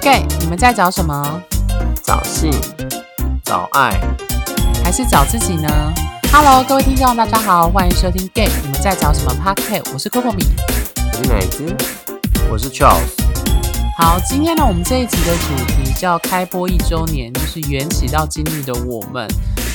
gay，你们在找什么？找性，找爱，还是找自己呢？Hello，各位听众，大家好，欢迎收听 gay，你们在找什么 p a r k 我是 Coco 米，我是奶子，我是 Charles。好，今天呢，我们这一集的主题叫开播一周年，就是缘起到今日的我们。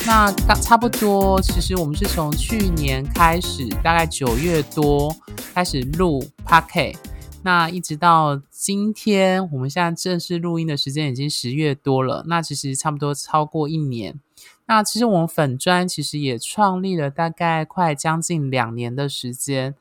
那刚差不多，其实我们是从去年开始，大概九月多开始录 p a r k 那一直到今天，我们现在正式录音的时间已经十月多了。那其实差不多超过一年。那其实我们粉砖其实也创立了大概快将近两年的时间。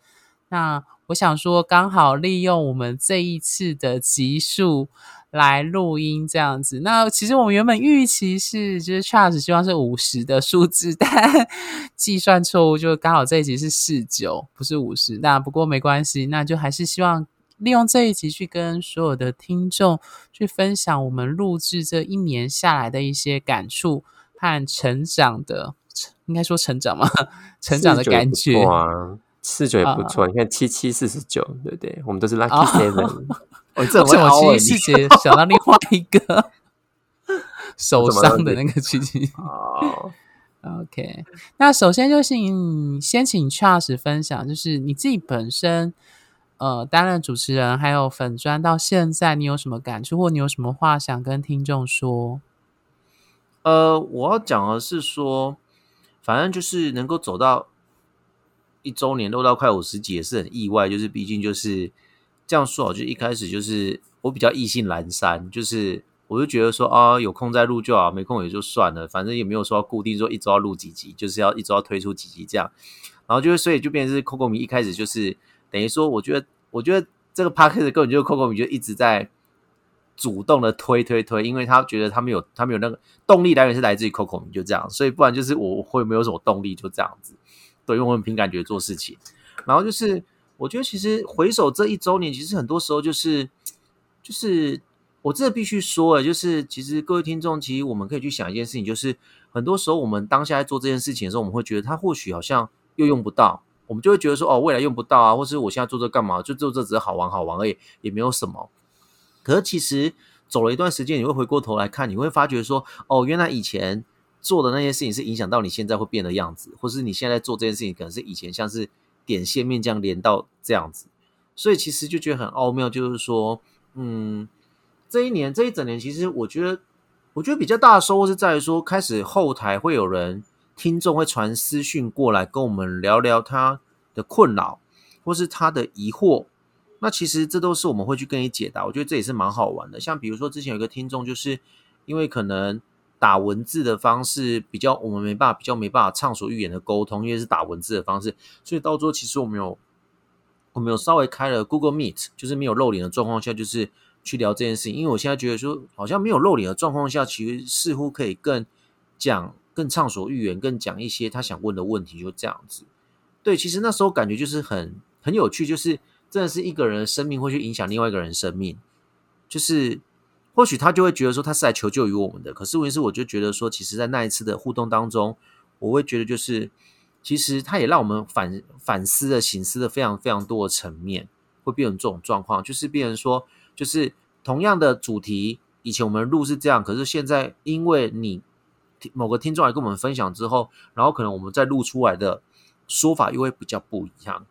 那我想说，刚好利用我们这一次的集数来录音这样子。那其实我们原本预期是，就是 Charles 希望是五十的数字，但 计算错误，就刚好这一集是四九，不是五十。那不过没关系，那就还是希望。利用这一集去跟所有的听众去分享我们录制这一年下来的一些感触和成长的，应该说成长吗？成长的感觉哇，四九也不错。你看七七四十九，对不对？我们都是 lucky seven。我这我七七四节想到另外一个手上的那个七七。哦，OK。那首先就是你先请 Charles 分享，就是你自己本身。呃，担任主持人还有粉砖到现在，你有什么感触，或你有什么话想跟听众说？呃，我要讲的是说，反正就是能够走到一周年，录到快五十集，也是很意外。就是毕竟就是这样说，就一开始就是我比较意兴阑珊，就是我就觉得说啊，有空再录就好，没空也就算了，反正也没有说固定说一周要录几集，就是要一周要推出几集这样。然后就是所以就变成是 Coco 米一开始就是。等于说，我觉得，我觉得这个 p a c k a g e 根本就是 Coco 米就一直在主动的推推推，因为他觉得他们有他们有那个动力来源是来自于 Coco 米，就这样，所以不然就是我会没有什么动力，就这样子。对，因为我们凭感觉做事情。然后就是，我觉得其实回首这一周年，其实很多时候就是，就是我真的必须说，就是其实各位听众，其实我们可以去想一件事情，就是很多时候我们当下在做这件事情的时候，我们会觉得他或许好像又用不到。我们就会觉得说，哦，未来用不到啊，或是我现在做这干嘛？就做这只是好玩好玩而已，也没有什么。可是其实走了一段时间，你会回过头来看，你会发觉说，哦，原来以前做的那些事情是影响到你现在会变的样子，或是你现在做这件事情，可能是以前像是点线面这样连到这样子。所以其实就觉得很奥妙，就是说，嗯，这一年这一整年，其实我觉得，我觉得比较大的收获是在于说，开始后台会有人。听众会传私讯过来跟我们聊聊他的困扰，或是他的疑惑。那其实这都是我们会去跟你解答。我觉得这也是蛮好玩的。像比如说之前有个听众，就是因为可能打文字的方式比较，我们没办法比较没办法畅所欲言的沟通，因为是打文字的方式，所以到最后其实我们有我们有稍微开了 Google Meet，就是没有露脸的状况下，就是去聊这件事情。因为我现在觉得说，好像没有露脸的状况下，其实似乎可以更讲。更畅所欲言，更讲一些他想问的问题，就这样子。对，其实那时候感觉就是很很有趣，就是真的是一个人的生命会去影响另外一个人生命。就是或许他就会觉得说他是来求救于我们的，可是问题是，我就觉得说，其实，在那一次的互动当中，我会觉得就是，其实他也让我们反反思的、醒思的非常非常多的层面，会变成这种状况，就是变成说，就是同样的主题，以前我们录是这样，可是现在因为你。某个听众来跟我们分享之后，然后可能我们再录出来的说法又会比较不一样，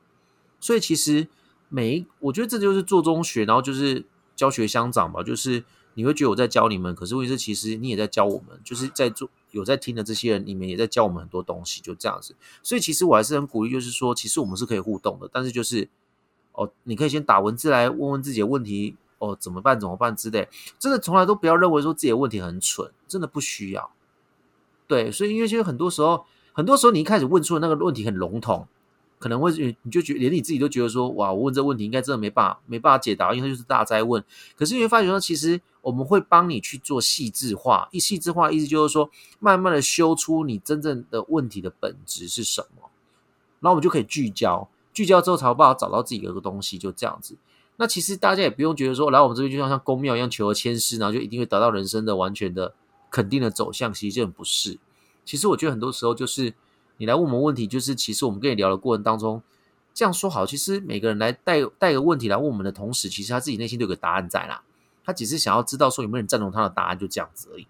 所以其实每一我觉得这就是做中学，然后就是教学相长吧。就是你会觉得我在教你们，可是问题是其实你也在教我们，就是在做有在听的这些人，你们也在教我们很多东西，就这样子。所以其实我还是很鼓励，就是说其实我们是可以互动的，但是就是哦，你可以先打文字来问问自己的问题，哦，怎么办？怎么办之类。真的从来都不要认为说自己的问题很蠢，真的不需要。对，所以因为其实很多时候，很多时候你一开始问出的那个问题很笼统，可能会你就觉连你自己都觉得说，哇，我问这问题应该真的没办法没办法解答，因为它就是大灾问。可是你会发觉说，其实我们会帮你去做细致化，一细致化意思就是说，慢慢的修出你真正的问题的本质是什么，然后我们就可以聚焦，聚焦之后才有办法找到自己的一个东西，就这样子。那其实大家也不用觉得说，来我们这边就像像公庙一样求而签诗，然后就一定会得到人生的完全的。肯定的走向，其实这不是。其实我觉得很多时候就是你来问我们问题，就是其实我们跟你聊的过程当中，这样说好，其实每个人来带带个问题来问我们的同时，其实他自己内心都有个答案在啦。他只是想要知道说有没有人赞同他的答案，就这样子而已，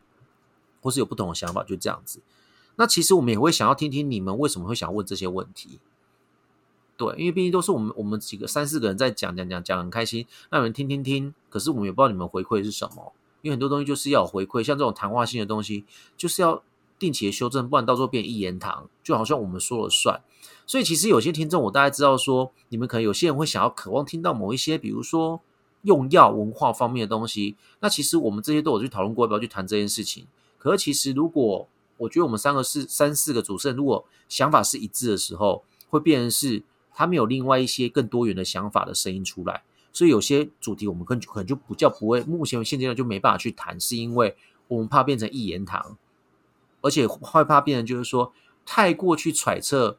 或是有不同的想法，就这样子。那其实我们也会想要听听你们为什么会想问这些问题。对，因为毕竟都是我们我们几个三四个人在讲讲讲讲很开心，那你们听听听。可是我们也不知道你们回馈是什么，因为很多东西就是要有回馈，像这种谈话性的东西，就是要定期的修正，不然到时候变一言堂，就好像我们说了算。所以其实有些听众，我大概知道说，你们可能有些人会想要渴望听到某一些，比如说用药文化方面的东西。那其实我们这些都有去讨论过，要不要去谈这件事情。可是其实如果我觉得我们三个是三四个主持人，如果想法是一致的时候，会变成是。他们有另外一些更多元的想法的声音出来，所以有些主题我们可可能就不叫不会，目前现阶段就没办法去谈，是因为我们怕变成一言堂，而且害怕变成就是说太过去揣测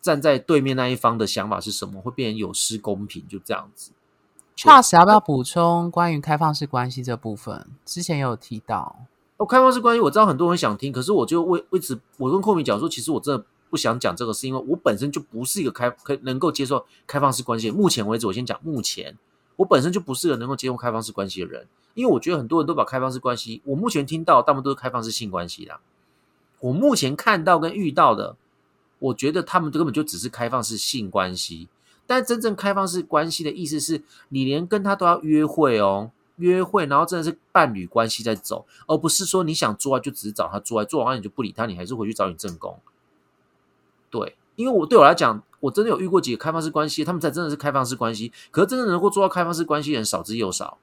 站在对面那一方的想法是什么，会变成有失公平，就这样子。Charles 要不要补充关于开放式关系这部分？之前有提到哦，开放式关系我知道很多人想听，可是我就为为此我跟寇明讲说，其实我真的。不想讲这个，是因为我本身就不是一个开可能够接受开放式关系。目前为止，我先讲目前，我本身就不是个能够接受开放式关系的人，因为我觉得很多人都把开放式关系，我目前听到大部分都是开放式性关系的。我目前看到跟遇到的，我觉得他们根本就只是开放式性关系。但真正开放式关系的意思是，你连跟他都要约会哦，约会，然后真的是伴侣关系在走，而不是说你想做爱就只是找他做爱，做完你就不理他，你还是回去找你正宫。对，因为我对我来讲，我真的有遇过几个开放式关系，他们才真的是开放式关系。可是真正能够做到开放式关系的人少之又少。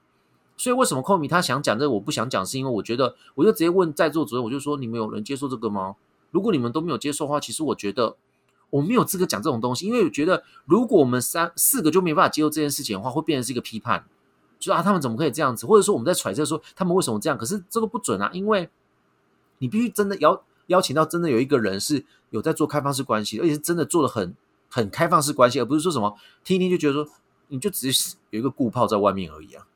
所以为什么寇米他想讲这个，我不想讲，是因为我觉得，我就直接问在座主任，我就说：你们有人接受这个吗？如果你们都没有接受的话，其实我觉得我没有资格讲这种东西，因为我觉得如果我们三四个就没办法接受这件事情的话，会变成是一个批判，就啊，他们怎么可以这样子？或者说我们在揣测说他们为什么这样？可是这个不准啊，因为你必须真的要。邀请到真的有一个人是有在做开放式关系，而且是真的做的很很开放式关系，而不是说什么听一听就觉得说你就只是有一个顾炮在外面而已啊，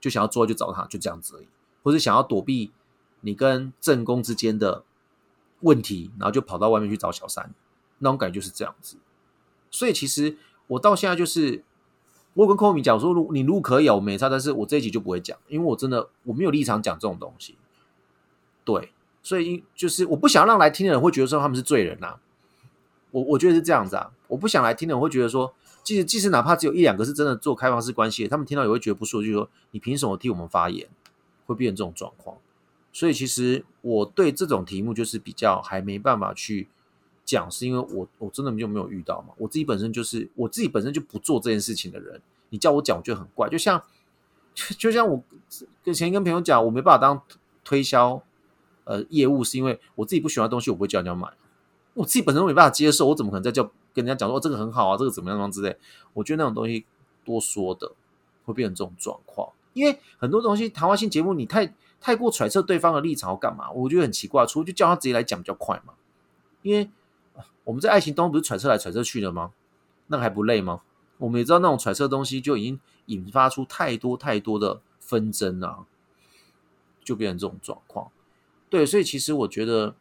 就想要做就找他就这样子而已，或者想要躲避你跟正宫之间的问题，然后就跑到外面去找小三，那种感觉就是这样子。所以其实我到现在就是我跟寇米讲说，如你如果可以，我没差，但是我这一集就不会讲，因为我真的我没有立场讲这种东西，对。所以，就是我不想让来听的人会觉得说他们是罪人呐。我我觉得是这样子啊。我不想来听的人会觉得说，即使即使哪怕只有一两个是真的做开放式关系，他们听到也会觉得不舒服，就说你凭什么替我们发言？会变成这种状况。所以，其实我对这种题目就是比较还没办法去讲，是因为我我真的就没有遇到嘛。我自己本身就是我自己本身就不做这件事情的人，你叫我讲，我觉得很怪。就像就像我跟前跟朋友讲，我没办法当推销。呃，业务是因为我自己不喜欢的东西，我不会叫人家买。我自己本身都没办法接受，我怎么可能再叫跟人家讲说这个很好啊，这个怎么样之类？我觉得那种东西多说的会变成这种状况。因为很多东西谈话性节目，你太太过揣测对方的立场要干嘛？我觉得很奇怪。除了就叫他直接来讲比较快嘛。因为我们在爱情当中不是揣测来揣测去的吗？那还不累吗？我们也知道那种揣测东西就已经引发出太多太多的纷争啊，就变成这种状况。对，所以其实我觉得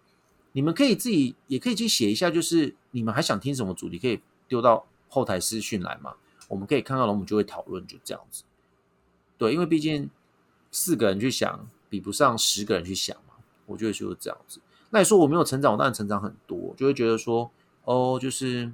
你们可以自己也可以去写一下，就是你们还想听什么主题，可以丢到后台私讯来嘛。我们可以看到了，我们就会讨论，就这样子。对，因为毕竟四个人去想，比不上十个人去想嘛。我觉得就是这样子。那你说我没有成长，我当然成长很多，就会觉得说，哦，就是，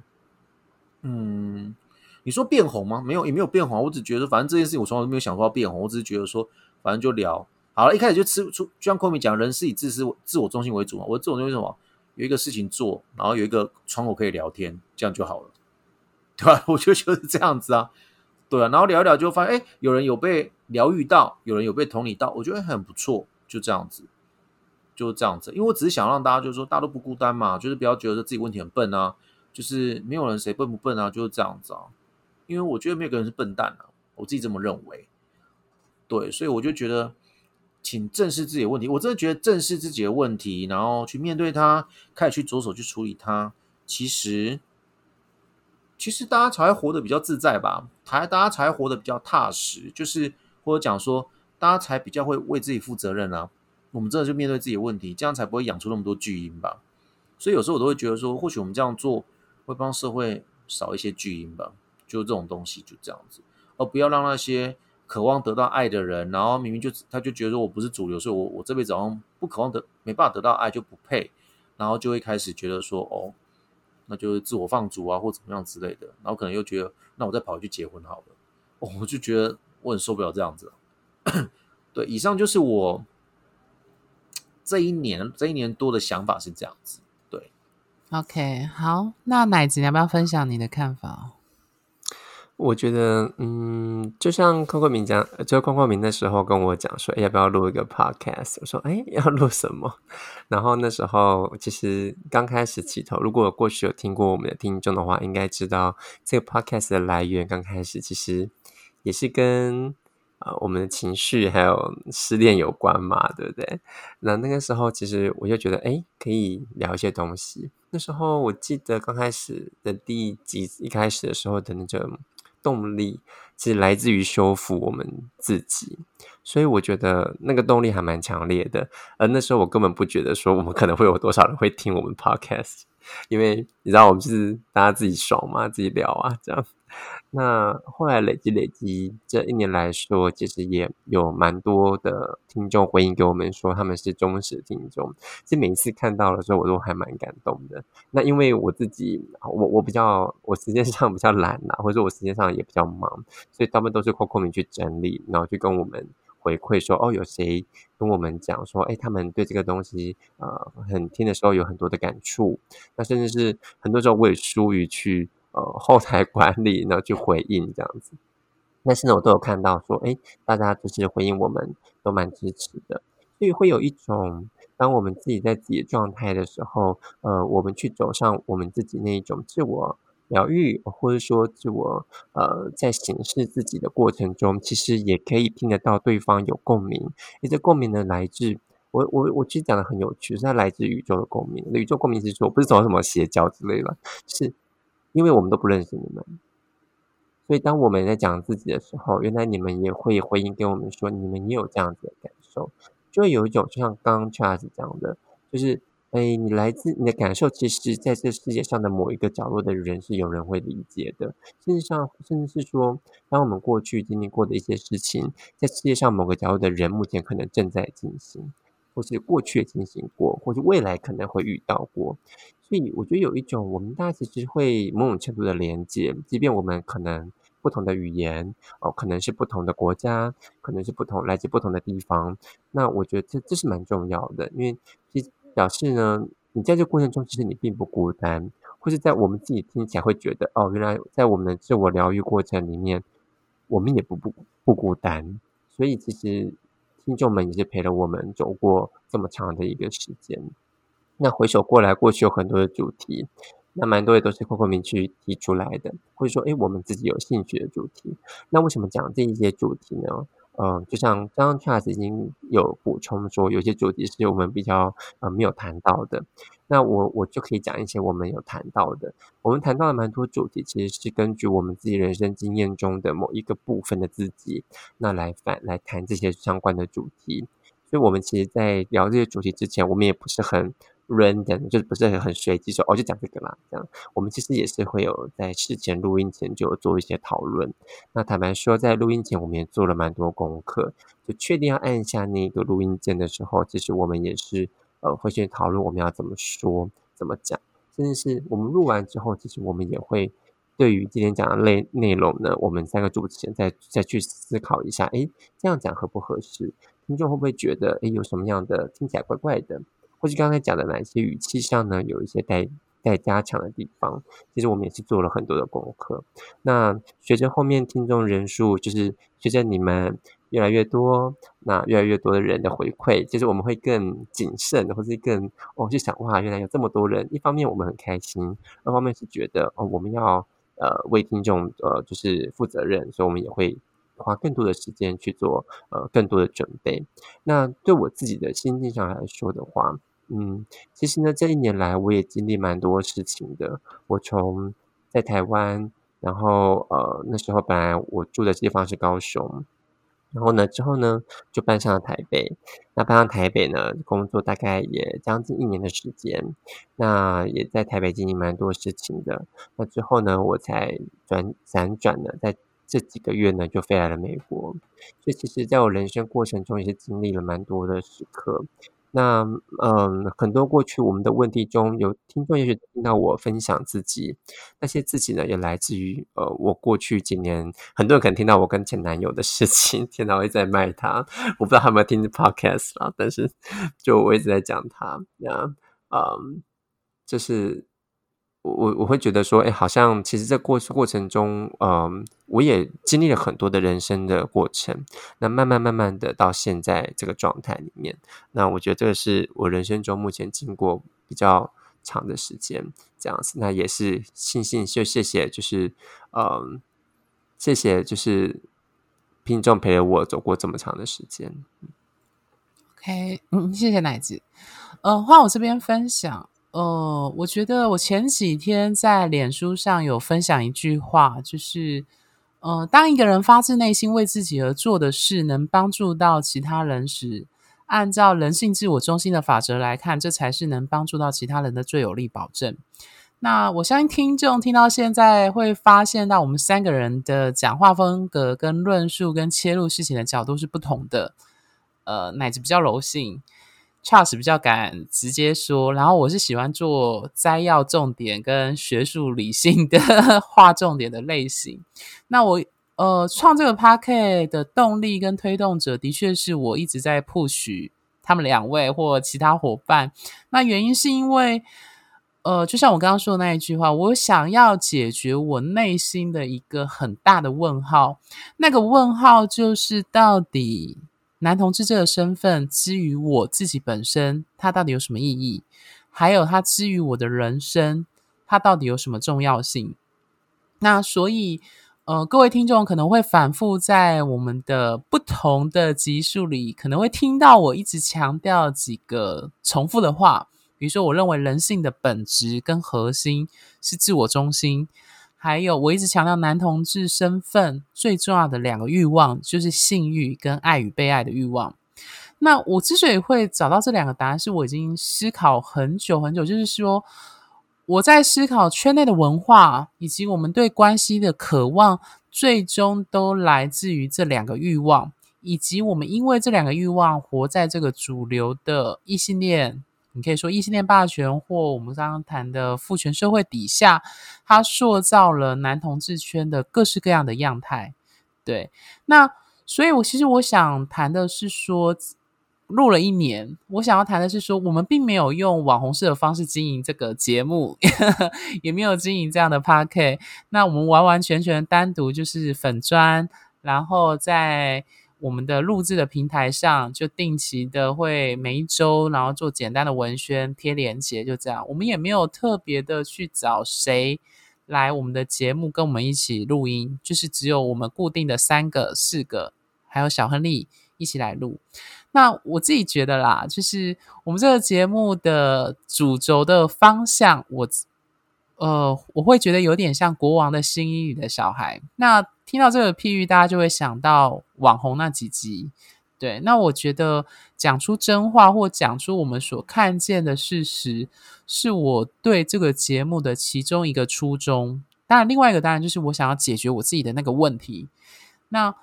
嗯，你说变红吗？没有，也没有变红。我只觉得，反正这件事情我从来都没有想说要变红，我只是觉得说，反正就聊。好了，一开始就吃出，就像昆明讲，人是以自私、自我中心为主嘛。我自我中心什么？有一个事情做，然后有一个窗口可以聊天，这样就好了，对吧？我就觉得是这样子啊，对啊。然后聊一聊，就发现，哎，有人有被疗愈到，有人有被同理到，我觉得很不错，就这样子，就这样子。因为我只是想让大家，就是说，大家都不孤单嘛，就是不要觉得自己问题很笨啊，就是没有人谁笨不笨啊，就是这样子啊。因为我觉得没有个人是笨蛋啊，我自己这么认为。对，所以我就觉得。请正视自己的问题，我真的觉得正视自己的问题，然后去面对它，开始去着手去处理它。其实，其实大家才活得比较自在吧，才大家才活得比较踏实，就是或者讲说，大家才比较会为自己负责任啊。我们真的就面对自己的问题，这样才不会养出那么多巨婴吧。所以有时候我都会觉得说，或许我们这样做会帮社会少一些巨婴吧。就这种东西就这样子，而不要让那些。渴望得到爱的人，然后明明就他就觉得说我不是主流，所以我我这辈子好像不渴望得没办法得到爱就不配，然后就会开始觉得说哦，那就是自我放逐啊或怎么样之类的，然后可能又觉得那我再跑去结婚好了，哦，我就觉得我很受不了这样子。对，以上就是我这一年这一年多的想法是这样子。对，OK，好，那奶子你要不要分享你的看法？我觉得，嗯，就像邝冠明讲，就邝冠明那时候跟我讲说，要不要录一个 podcast？我说，哎，要录什么？然后那时候其实刚开始起头，如果过去有听过我们的听众的话，应该知道这个 podcast 的来源。刚开始其实也是跟呃我们的情绪还有失恋有关嘛，对不对？那那个时候其实我就觉得，哎，可以聊一些东西。那时候我记得刚开始的第一集一开始的时候的那种。动力其实来自于修复我们自己，所以我觉得那个动力还蛮强烈的。而那时候我根本不觉得说我们可能会有多少人会听我们 podcast，因为你知道我们就是大家自己爽嘛，自己聊啊这样。那后来累积累积，这一年来说，其实也有蛮多的听众回应给我们说，他们是忠实听众。其实每一次看到的时候，我都还蛮感动的。那因为我自己，我我比较，我时间上比较懒呐，或者我时间上也比较忙，所以他们都是 Coco 去整理，然后去跟我们回馈说，哦，有谁跟我们讲说，哎，他们对这个东西，呃，很听的时候有很多的感触。那甚至是很多时候我也疏于去。呃，后台管理，然后去回应这样子，但是呢，我都有看到说，哎，大家就是回应，我们都蛮支持的，所以会有一种，当我们自己在自己的状态的时候，呃，我们去走上我们自己那一种自我疗愈，或者说自我呃，在审视自己的过程中，其实也可以听得到对方有共鸣，而且共鸣呢，来自我我我其实讲的很有趣，是它来自宇宙的共鸣，宇宙共鸣是说，不是走什么邪教之类的，是。因为我们都不认识你们，所以当我们在讲自己的时候，原来你们也会回应给我们说，你们也有这样子的感受，就会有一种就像刚刚 Charles 讲的，就是哎，你来自你的感受，其实在这世界上的某一个角落的人是有人会理解的，甚至上甚至是说，当我们过去经历过的一些事情，在世界上某个角落的人目前可能正在进行，或是过去进行过，或是未来可能会遇到过。所以我觉得有一种，我们大家其实会某种程度的连接，即便我们可能不同的语言，哦，可能是不同的国家，可能是不同来自不同的地方。那我觉得这这是蛮重要的，因为其实表示呢，你在这过程中其实你并不孤单，或是在我们自己听起来会觉得，哦，原来在我们的自我疗愈过程里面，我们也不不不孤单。所以其实听众们也是陪了我们走过这么长的一个时间。那回首过来，过去有很多的主题，那蛮多也都是 Coco 明去提出来的，或者说，哎，我们自己有兴趣的主题。那为什么讲这一些主题呢？嗯，就像刚刚 Charles 已经有补充说，有些主题是我们比较呃没有谈到的。那我我就可以讲一些我们有谈到的。我们谈到了蛮多主题，其实是根据我们自己人生经验中的某一个部分的自己，那来反来谈这些相关的主题。所以，我们其实，在聊这些主题之前，我们也不是很。Random 就是不是很随机说哦就讲这个啦，这样我们其实也是会有在事前录音前就做一些讨论。那坦白说，在录音前我们也做了蛮多功课，就确定要按下那个录音键的时候，其实我们也是呃会去讨论我们要怎么说、怎么讲，甚至是我们录完之后，其实我们也会对于今天讲的内内容呢，我们三个主持人再再去思考一下，诶，这样讲合不合适？听众会不会觉得诶有什么样的听起来怪怪的？或是刚才讲的哪一些语气上呢，有一些待待加强的地方？其实我们也是做了很多的功课。那随着后面听众人数，就是随着你们越来越多，那越来越多的人的回馈，其实我们会更谨慎，或是更哦，就想哇，原来有这么多人。一方面我们很开心，二方面是觉得哦，我们要呃为听众呃就是负责任，所以我们也会。花更多的时间去做呃更多的准备。那对我自己的心境上来说的话，嗯，其实呢这一年来我也经历蛮多事情的。我从在台湾，然后呃那时候本来我住的地方是高雄，然后呢之后呢就搬上了台北。那搬上台北呢工作大概也将近一年的时间，那也在台北经历蛮多事情的。那之后呢我才转辗转的在。这几个月呢，就飞来了美国。所以其实在我人生过程中，也是经历了蛮多的时刻。那嗯，很多过去我们的问题中有听众，也许听到我分享自己那些自己呢，也来自于呃，我过去几年，很多人可能听到我跟前男友的事情，天哪，我一直在卖他，我不知道他有没有听 podcast 啦，但是 就我一直在讲他，那嗯，就是。我我会觉得说，哎，好像其实这过过程中，嗯，我也经历了很多的人生的过程。那慢慢慢慢的到现在这个状态里面，那我觉得这个是我人生中目前经过比较长的时间这样子。那也是庆幸，就谢谢，就是嗯，谢谢，就是听众陪着我走过这么长的时间。OK，嗯，谢谢奶子。呃，换我这边分享。呃，我觉得我前几天在脸书上有分享一句话，就是，呃，当一个人发自内心为自己而做的事能帮助到其他人时，按照人性自我中心的法则来看，这才是能帮助到其他人的最有力保证。那我相信听众听到现在会发现到，我们三个人的讲话风格、跟论述、跟切入事情的角度是不同的。呃，乃至比较柔性。Charles 比较敢直接说，然后我是喜欢做摘要重点跟学术理性的 划重点的类型。那我呃创这个 p a r k e t 的动力跟推动者，的确是我一直在 push 他们两位或其他伙伴。那原因是因为呃，就像我刚刚说的那一句话，我想要解决我内心的一个很大的问号。那个问号就是到底。男同志这个身份，之于我自己本身，它到底有什么意义？还有，它之于我的人生，它到底有什么重要性？那所以，呃，各位听众可能会反复在我们的不同的集数里，可能会听到我一直强调几个重复的话，比如说，我认为人性的本质跟核心是自我中心。还有，我一直强调男同志身份最重要的两个欲望，就是性欲跟爱与被爱的欲望。那我之所以会找到这两个答案，是我已经思考很久很久，就是说我在思考圈内的文化以及我们对关系的渴望，最终都来自于这两个欲望，以及我们因为这两个欲望活在这个主流的异性恋。你可以说异性恋霸权，或我们刚刚谈的父权社会底下，它塑造了男同志圈的各式各样的样态。对，那所以，我其实我想谈的是说，录了一年，我想要谈的是说，我们并没有用网红式的方式经营这个节目，也没有经营这样的 p a r k 那我们完完全全单独就是粉砖，然后在。我们的录制的平台上，就定期的会每一周，然后做简单的文宣贴连接，就这样。我们也没有特别的去找谁来我们的节目跟我们一起录音，就是只有我们固定的三个、四个，还有小亨利一起来录。那我自己觉得啦，就是我们这个节目的主轴的方向，我呃，我会觉得有点像国王的新衣里的小孩。那听到这个譬喻，大家就会想到网红那几集。对，那我觉得讲出真话或讲出我们所看见的事实，是我对这个节目的其中一个初衷。当然，另外一个当然就是我想要解决我自己的那个问题。那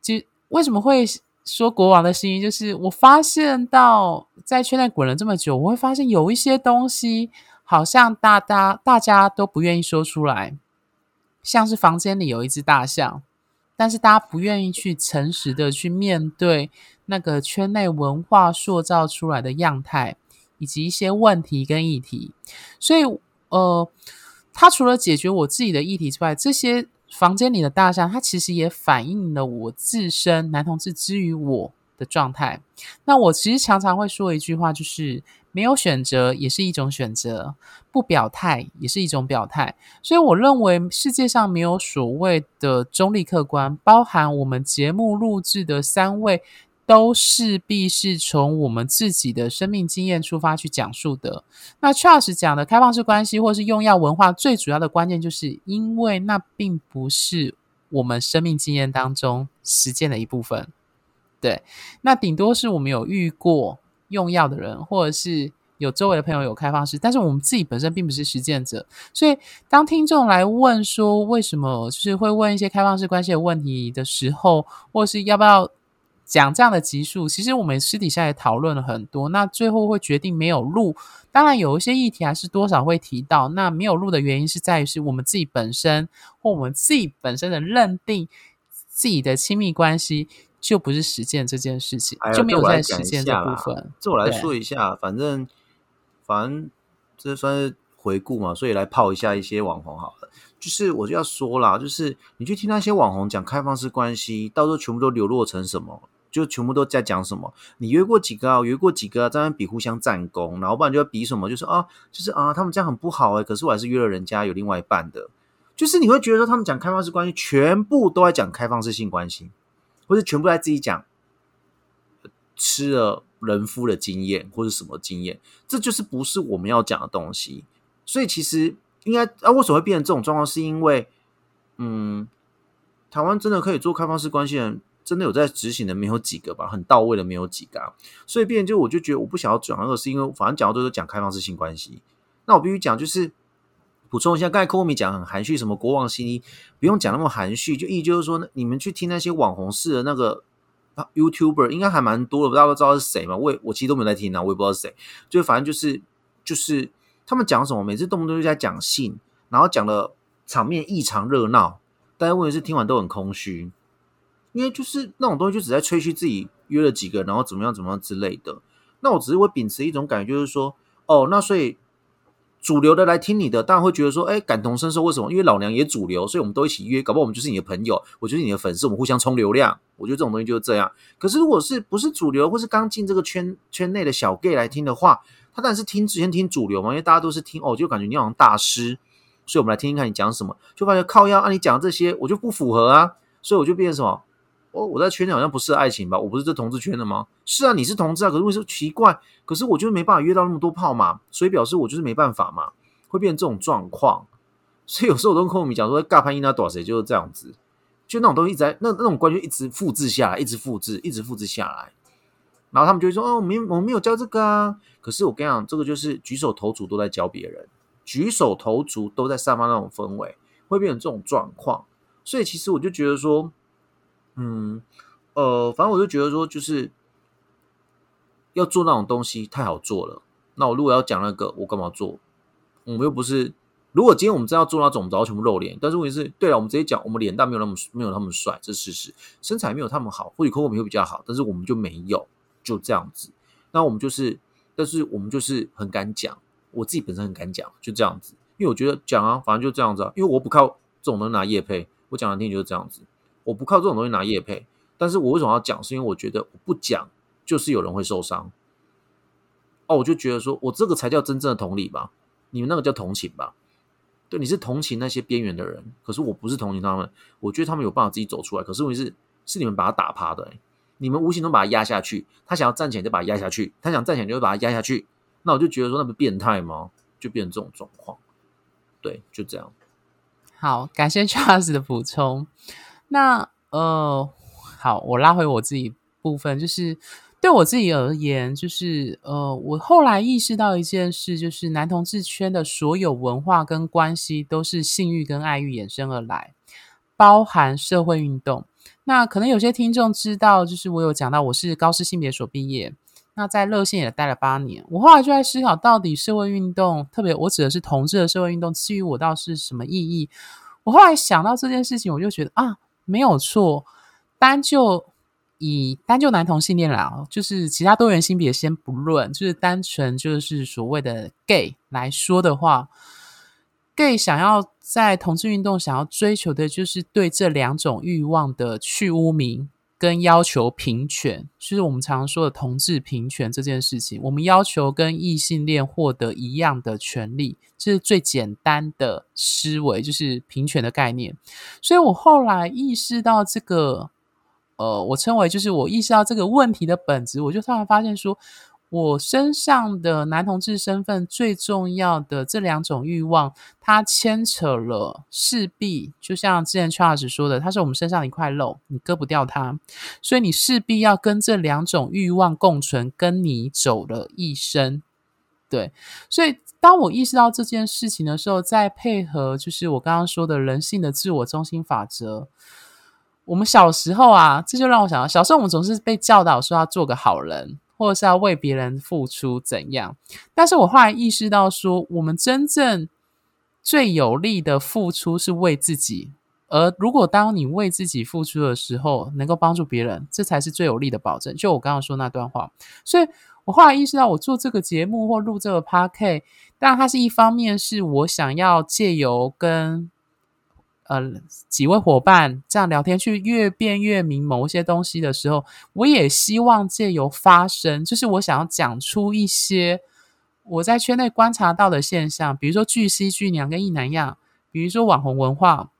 其实为什么会说国王的心意？就是我发现到在圈内滚了这么久，我会发现有一些东西，好像大家大家都不愿意说出来。像是房间里有一只大象，但是大家不愿意去诚实的去面对那个圈内文化塑造出来的样态，以及一些问题跟议题。所以，呃，它除了解决我自己的议题之外，这些房间里的大象，它其实也反映了我自身男同志之于我的状态。那我其实常常会说一句话，就是。没有选择也是一种选择，不表态也是一种表态。所以，我认为世界上没有所谓的中立客观，包含我们节目录制的三位，都势必是从我们自己的生命经验出发去讲述的。那 Charles 讲的开放式关系，或是用药文化，最主要的关键，就是因为那并不是我们生命经验当中实践的一部分。对，那顶多是我们有遇过。用药的人，或者是有周围的朋友有开放式，但是我们自己本身并不是实践者，所以当听众来问说为什么就是会问一些开放式关系的问题的时候，或是要不要讲这样的集数，其实我们私底下也讨论了很多，那最后会决定没有录。当然有一些议题还是多少会提到，那没有录的原因是在于是我们自己本身或我们自己本身的认定自己的亲密关系。就不是实践这件事情，就没有在实践这部分。这我来说一下，反正反正这算是回顾嘛，所以来泡一下一些网红好了。就是我就要说啦，就是你去听那些网红讲开放式关系，到时候全部都流落成什么？就全部都在讲什么？你约过几个啊？约过几个啊？在那比互相战功，然后不然就要比什么？就是啊，就是啊，他们这样很不好哎，可是我还是约了人家有另外一半的。就是你会觉得说，他们讲开放式关系，全部都在讲开放式性关系。或是全部在自己讲吃了人夫的经验，或者什么经验，这就是不是我们要讲的东西。所以其实应该啊，为什么会变成这种状况？是因为嗯，台湾真的可以做开放式关系的人，真的有在执行的没有几个吧，很到位的没有几个。啊所以变就我就觉得我不想要讲那个，是因为反正讲到都是讲开放式性关系。那我必须讲就是。补充一下，刚才科米讲很含蓄，什么国王新衣，不用讲那么含蓄，就意就是说，你们去听那些网红式的那个 YouTuber，应该还蛮多的，大家都知道是谁嘛？我也我其实都没在听啊，我也不知道是谁。就反正就是就是他们讲什么，每次动不动就在讲性，然后讲的场面异常热闹，但是问题是听完都很空虚，因为就是那种东西就只在吹嘘自己约了几个，然后怎么样怎么样之类的。那我只是会秉持一种感觉，就是说，哦，那所以。主流的来听你的，当然会觉得说，哎，感同身受。为什么？因为老娘也主流，所以我们都一起约，搞不好我们就是你的朋友，我就是你的粉丝，我们互相充流量。我觉得这种东西就是这样。可是如果是不是主流，或是刚进这个圈圈内的小 gay 来听的话，他当然是听之前听主流嘛，因为大家都是听哦，就感觉你好像大师，所以我们来听听看你讲什么，就发现靠腰啊，你讲这些我就不符合啊，所以我就变成什么？哦，我在圈内好像不是爱情吧？我不是这同志圈的吗？是啊，你是同志啊，可是为什么奇怪？可是我就是没办法约到那么多炮嘛，所以表示我就是没办法嘛，会变成这种状况。所以有时候我都跟我们讲说，尬拍音那多谁就是这样子，就那种东西一直在那那种关系一直复制下来，一直复制，一直复制下来。然后他们就会说：“哦，没我没有教这个啊。”可是我跟你讲，这个就是举手投足都在教别人，举手投足都在散发那种氛围，会变成这种状况。所以其实我就觉得说。嗯，呃，反正我就觉得说，就是要做那种东西太好做了。那我如果要讲那个，我干嘛做？我们又不是。如果今天我们真要做那种，早全部露脸。但是问题是，对了，我们直接讲，我们脸蛋没有那么没有那么帅，这是事实。身材没有他们好，或许 Coco 米会比较好，但是我们就没有，就这样子。那我们就是，但是我们就是很敢讲，我自己本身很敢讲，就这样子。因为我觉得讲啊，反正就这样子啊。因为我不靠这种能拿叶配，我讲难听就是这样子。我不靠这种东西拿业配，但是我为什么要讲？是因为我觉得我不讲就是有人会受伤。哦，我就觉得说我这个才叫真正的同理吧，你们那个叫同情吧？对，你是同情那些边缘的人，可是我不是同情他们。我觉得他们有办法自己走出来，可是问题是，是你们把他打趴的，你们无形中把他压下去。他想要站起来就把他压下去，他想站起来就会把他压下去。那我就觉得说，那不变态吗？就变成这种状况。对，就这样。好，感谢 Charles 的补充。那呃，好，我拉回我自己部分，就是对我自己而言，就是呃，我后来意识到一件事，就是男同志圈的所有文化跟关系都是性欲跟爱欲衍生而来，包含社会运动。那可能有些听众知道，就是我有讲到我是高师性别所毕业，那在热线也待了八年。我后来就在思考，到底社会运动，特别我指的是同志的社会运动，赐予我到是什么意义？我后来想到这件事情，我就觉得啊。没有错，单就以单就男同性恋来啊，就是其他多元性别先不论，就是单纯就是所谓的 gay 来说的话，gay 想要在同志运动想要追求的，就是对这两种欲望的去污名。跟要求平权，就是我们常说的同志平权这件事情。我们要求跟异性恋获得一样的权利，这是最简单的思维，就是平权的概念。所以我后来意识到这个，呃，我称为就是我意识到这个问题的本质，我就突然发现说。我身上的男同志身份最重要的这两种欲望，它牵扯了，势必就像之前 Charles 说的，它是我们身上的一块肉，你割不掉它，所以你势必要跟这两种欲望共存，跟你走了一生。对，所以当我意识到这件事情的时候，再配合就是我刚刚说的人性的自我中心法则。我们小时候啊，这就让我想到，小时候我们总是被教导说要做个好人，或者是要为别人付出怎样。但是我后来意识到，说我们真正最有力的付出是为自己。而如果当你为自己付出的时候，能够帮助别人，这才是最有力的保证。就我刚刚说那段话，所以我后来意识到，我做这个节目或录这个 p a r k 当然它是一方面，是我想要借由跟。呃，几位伙伴这样聊天，去越辩越明某一些东西的时候，我也希望借由发声，就是我想要讲出一些我在圈内观察到的现象，比如说巨蜥巨娘跟一男样，比如说网红文化，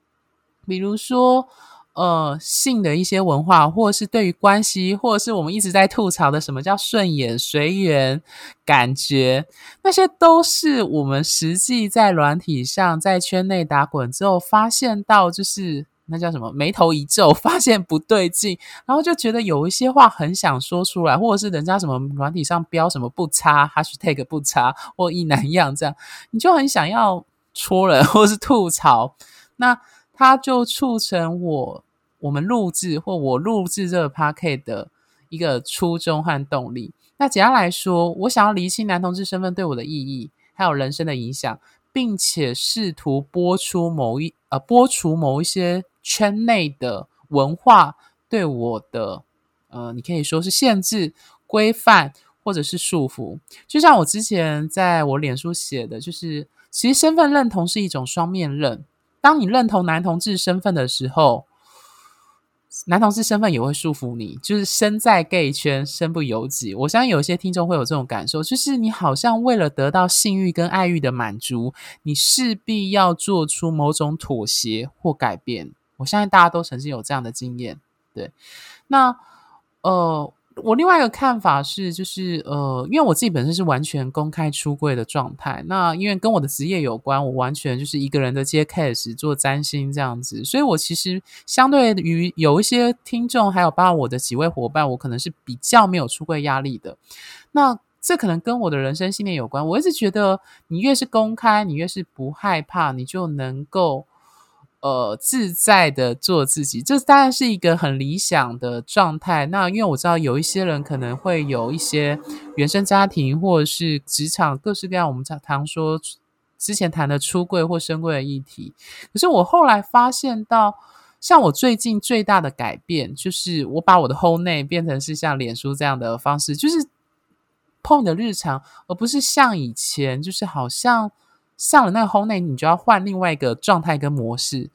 比如说。呃，性的一些文化，或者是对于关系，或者是我们一直在吐槽的什么叫顺眼、随缘、感觉，那些都是我们实际在软体上、在圈内打滚之后，发现到就是那叫什么眉头一皱，发现不对劲，然后就觉得有一些话很想说出来，或者是人家什么软体上标什么不差，#hashtag 不差或一男样这样，你就很想要戳人，或是吐槽，那它就促成我。我们录制或我录制这个 p a c k e t 的一个初衷和动力。那简单来说，我想要厘清男同志身份对我的意义，还有人生的影响，并且试图播出某一呃播出某一些圈内的文化对我的呃，你可以说是限制、规范或者是束缚。就像我之前在我脸书写的，就是其实身份认同是一种双面刃。当你认同男同志身份的时候，男同事身份也会束缚你，就是身在 gay 圈，身不由己。我相信有些听众会有这种感受，就是你好像为了得到性欲跟爱欲的满足，你势必要做出某种妥协或改变。我相信大家都曾经有这样的经验，对。那呃。我另外一个看法是，就是呃，因为我自己本身是完全公开出柜的状态，那因为跟我的职业有关，我完全就是一个人的接 case 做占星这样子，所以我其实相对于有一些听众，还有包括我的几位伙伴，我可能是比较没有出柜压力的。那这可能跟我的人生信念有关。我一直觉得，你越是公开，你越是不害怕，你就能够。呃，自在的做自己，这当然是一个很理想的状态。那因为我知道有一些人可能会有一些原生家庭或者是职场各式各样，我们常常说之前谈的出柜或升柜的议题。可是我后来发现到，像我最近最大的改变，就是我把我的 whole 内变成是像脸书这样的方式，就是碰的日常，而不是像以前，就是好像。上了那个 home 内，你就要换另外一个状态跟模式。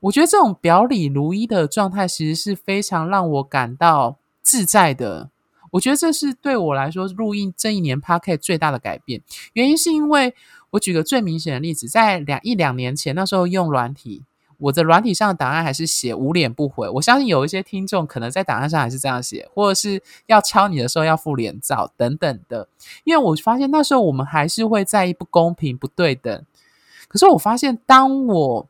我觉得这种表里如一的状态，其实是非常让我感到自在的。我觉得这是对我来说录音这一年 p a r k e t 最大的改变。原因是因为我举个最明显的例子，在两一两年前，那时候用软体。我的软体上的档案还是写无脸不回，我相信有一些听众可能在档案上还是这样写，或者是要敲你的时候要附脸照等等的。因为我发现那时候我们还是会在意不公平、不对等。可是我发现，当我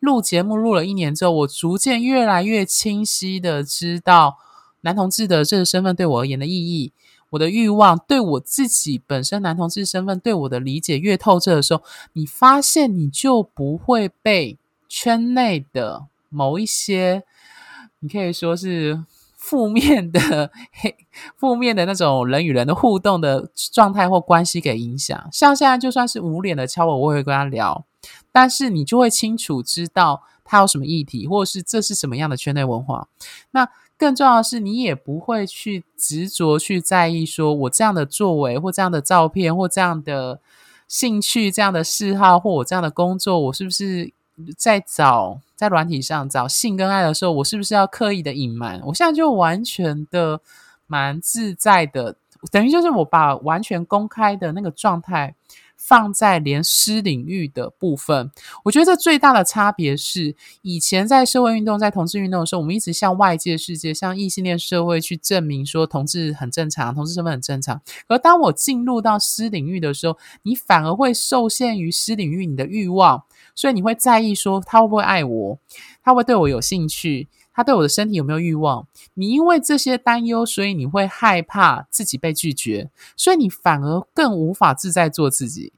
录节目录了一年之后，我逐渐越来越清晰的知道男同志的这个身份对我而言的意义，我的欲望对我自己本身男同志身份对我的理解越透彻的时候，你发现你就不会被。圈内的某一些，你可以说是负面的、黑负面的那种人与人的互动的状态或关系给影响。像现在就算是无脸的敲我，我也会跟他聊，但是你就会清楚知道他有什么议题，或者是这是什么样的圈内文化。那更重要的是，你也不会去执着去在意，说我这样的作为或这样的照片或这样的兴趣、这样的嗜好或我这样的工作，我是不是？在找在软体上找性跟爱的时候，我是不是要刻意的隐瞒？我现在就完全的蛮自在的，等于就是我把完全公开的那个状态。放在连私领域的部分，我觉得这最大的差别是，以前在社会运动、在同志运动的时候，我们一直向外界世界、向异性恋社会去证明说同志很正常，同志身份很正常。而当我进入到私领域的时候，你反而会受限于私领域你的欲望，所以你会在意说他会不会爱我，他会对我有兴趣。他对我的身体有没有欲望？你因为这些担忧，所以你会害怕自己被拒绝，所以你反而更无法自在做自己。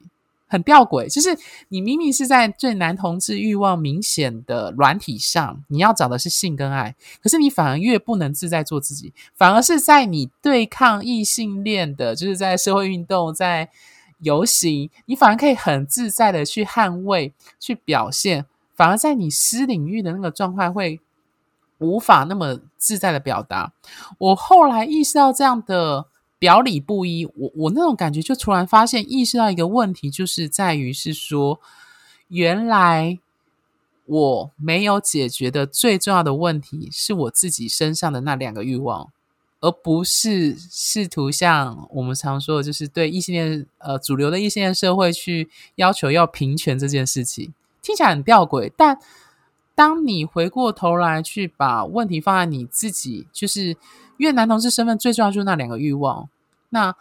很吊诡，就是你明明是在对男同志欲望明显的软体上，你要找的是性跟爱，可是你反而越不能自在做自己，反而是在你对抗异性恋的，就是在社会运动、在游行，你反而可以很自在的去捍卫、去表现，反而在你私领域的那个状态会无法那么自在的表达。我后来意识到这样的。表里不一，我我那种感觉就突然发现，意识到一个问题，就是在于是说，原来我没有解决的最重要的问题，是我自己身上的那两个欲望，而不是试图像我们常说的，就是对异性恋呃主流的异性恋社会去要求要平权这件事情，听起来很吊诡，但当你回过头来去把问题放在你自己，就是。因为男同志身份最重要就是那两个欲望，那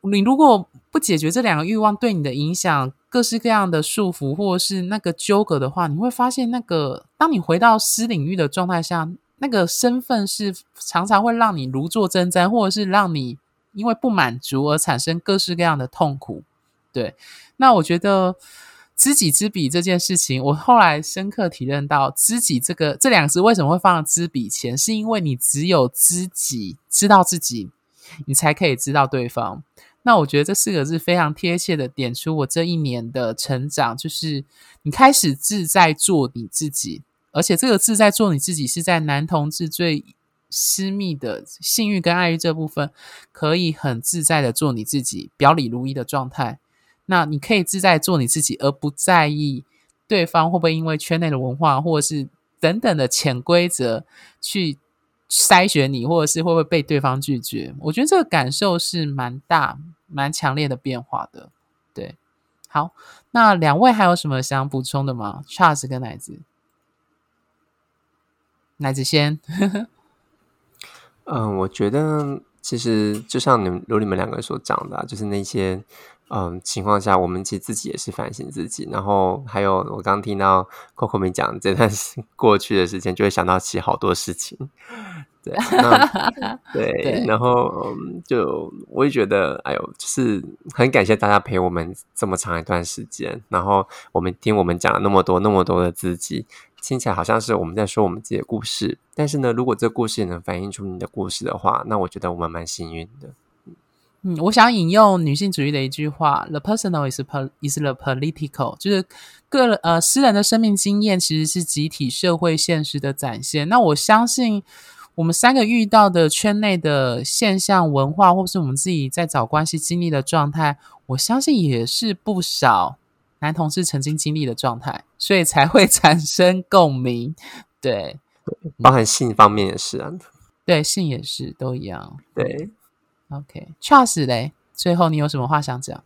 你如果不解决这两个欲望对你的影响，各式各样的束缚或者是那个纠葛的话，你会发现那个当你回到私领域的状态下，那个身份是常常会让你如坐针毡，或者是让你因为不满足而产生各式各样的痛苦。对，那我觉得。知己知彼这件事情，我后来深刻体认到，知己这个这两个字为什么会放在知彼前，是因为你只有知己知道自己，你才可以知道对方。那我觉得这四个字非常贴切的点出我这一年的成长，就是你开始自在做你自己，而且这个自在做你自己是在男同志最私密的性欲跟爱欲这部分，可以很自在的做你自己，表里如一的状态。那你可以自在做你自己，而不在意对方会不会因为圈内的文化，或者是等等的潜规则去筛选你，或者是会不会被对方拒绝？我觉得这个感受是蛮大、蛮强烈的变化的。对，好，那两位还有什么想补充的吗？Charles 跟奶子，奶子先。嗯，我觉得其实就像你们如你们两个所讲的，就是那些。嗯，情况下，我们其实自己也是反省自己，然后还有我刚听到 Coco 没讲这段 过去的时间，就会想到起好多事情。对，对，然后就我也觉得，哎呦，就是很感谢大家陪我们这么长一段时间，然后我们听我们讲了那么多那么多的自己，听起来好像是我们在说我们自己的故事，但是呢，如果这故事也能反映出你的故事的话，那我觉得我们蛮幸运的。嗯，我想引用女性主义的一句话：“The personal is is the political。”就是个人呃私人的生命经验其实是集体社会现实的展现。那我相信我们三个遇到的圈内的现象、文化，或是我们自己在找关系经历的状态，我相信也是不少男同志曾经经历的状态，所以才会产生共鸣。对，包含性方面也是啊，对，性也是都一样。对。OK，Charles 嘞，最后你有什么话想讲？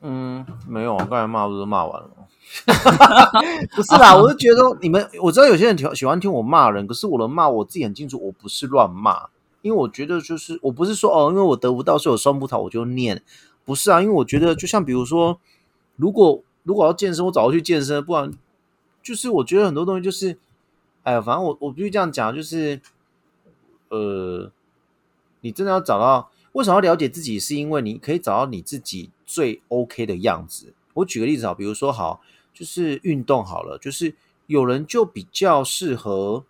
嗯，没有，刚才骂不是骂完了吗？不是啦，我是觉得你们，我知道有些人喜喜欢听我骂人，可是我的骂我自己很清楚，我不是乱骂，因为我觉得就是我不是说哦，因为我得不到，所以我双不讨，我就念，不是啊，因为我觉得就像比如说，如果如果要健身，我早就去健身，不然就是我觉得很多东西就是，哎呀，反正我我必须这样讲，就是呃。你真的要找到为什么要了解自己？是因为你可以找到你自己最 OK 的样子。我举个例子啊，比如说好，就是运动好了，就是有人就比较适合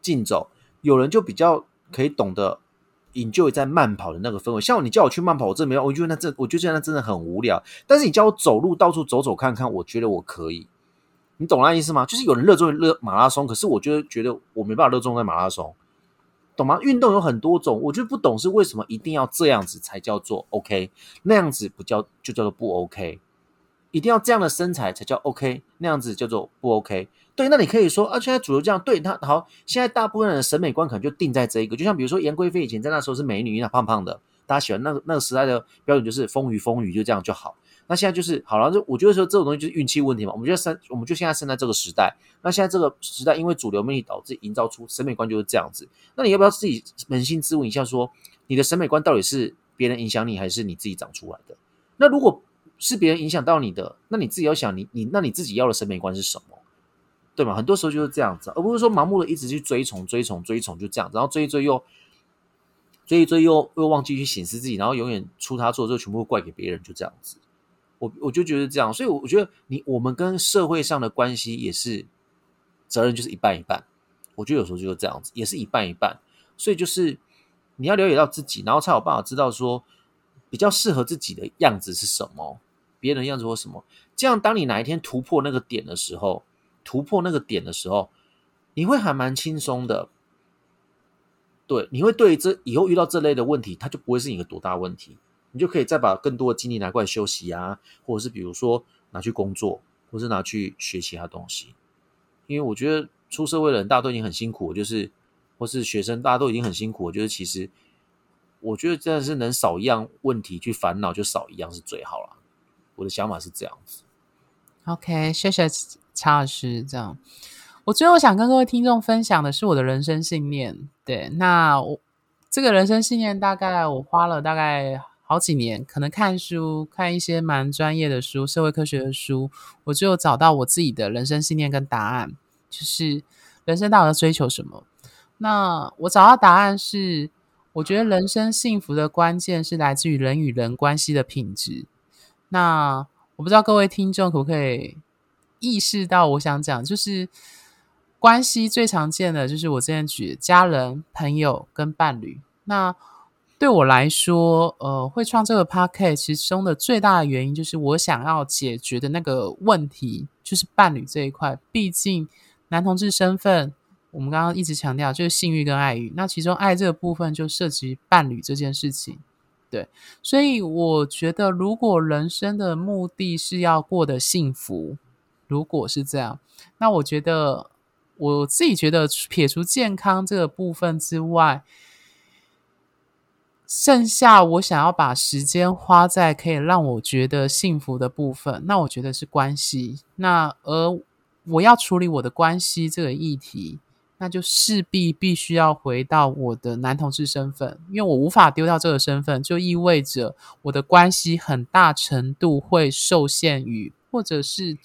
竞走，有人就比较可以懂得引咎在慢跑的那个氛围。像你叫我去慢跑，我真的没有，我觉得那真，我觉得那真的很无聊。但是你叫我走路到处走走看看，我觉得我可以。你懂那意思吗？就是有人热衷于热马拉松，可是我觉得觉得我没办法热衷在马拉松。懂吗？运动有很多种，我就不懂是为什么一定要这样子才叫做 OK，那样子不叫就叫做不 OK，一定要这样的身材才叫 OK，那样子叫做不 OK。对，那你可以说啊，现在主流这样，对他好，现在大部分人的审美观可能就定在这一个，就像比如说杨贵妃以前在那时候是美女，因为她胖胖的，大家喜欢那个那个时代的标准就是丰腴丰腴，就这样就好。那现在就是好了，就我觉得说这种东西就是运气问题嘛。我们觉得生，我们就现在生在这个时代。那现在这个时代，因为主流媒体导致营造出审美观就是这样子。那你要不要自己扪心自问一下，说你的审美观到底是别人影响你，还是你自己长出来的？那如果是别人影响到你的，那你自己要想，你你那你自己要的审美观是什么？对吗？很多时候就是这样子，而不是说盲目的一直去追崇、追崇、追崇，就这样，然后追一追又追一追又又忘记去审视自己，然后永远出他错，就全部怪给别人，就这样子。我我就觉得这样，所以我觉得你我们跟社会上的关系也是责任就是一半一半。我觉得有时候就是这样子，也是一半一半。所以就是你要了解到自己，然后才有办法知道说比较适合自己的样子是什么，别人的样子或什么。这样，当你哪一天突破那个点的时候，突破那个点的时候，你会还蛮轻松的。对，你会对这以后遇到这类的问题，它就不会是一个多大问题，你就可以再把更多的精力拿过来休息啊，或者是比如说拿去工作，或是拿去学其他东西。因为我觉得出社会的人大家都已经很辛苦，就是或是学生大家都已经很辛苦，我觉得其实我觉得真的是能少一样问题去烦恼，就少一样是最好了。我的想法是这样子。OK，谢谢查老师。这样，我最后想跟各位听众分享的是我的人生信念。对，那我这个人生信念，大概我花了大概好几年，可能看书，看一些蛮专业的书，社会科学的书，我就找到我自己的人生信念跟答案，就是人生到底要追求什么。那我找到答案是，我觉得人生幸福的关键是来自于人与人关系的品质。那我不知道各位听众可不可以意识到，我想讲就是关系最常见的就是我之前举家人、朋友跟伴侣。那对我来说，呃，会创这个 p a r k a s 其中的最大的原因就是我想要解决的那个问题，就是伴侣这一块。毕竟男同志身份，我们刚刚一直强调就是性欲跟爱欲，那其中爱这个部分就涉及伴侣这件事情。对，所以我觉得，如果人生的目的是要过得幸福，如果是这样，那我觉得我自己觉得，撇除健康这个部分之外，剩下我想要把时间花在可以让我觉得幸福的部分，那我觉得是关系。那而我要处理我的关系这个议题。那就势必必须要回到我的男同志身份，因为我无法丢掉这个身份，就意味着我的关系很大程度会受限于，或者是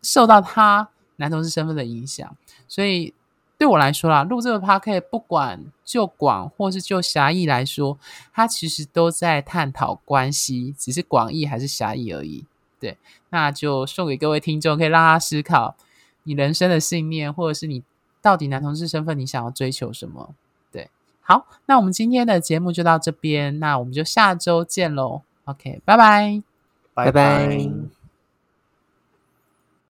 受到他男同志身份的影响。所以对我来说啦，录这个 p o c a s t 不管就广或是就狭义来说，它其实都在探讨关系，只是广义还是狭义而已。对，那就送给各位听众，可以让他思考你人生的信念，或者是你。到底男同志身份你想要追求什么？对，好，那我们今天的节目就到这边，那我们就下周见喽。OK，拜拜，拜拜。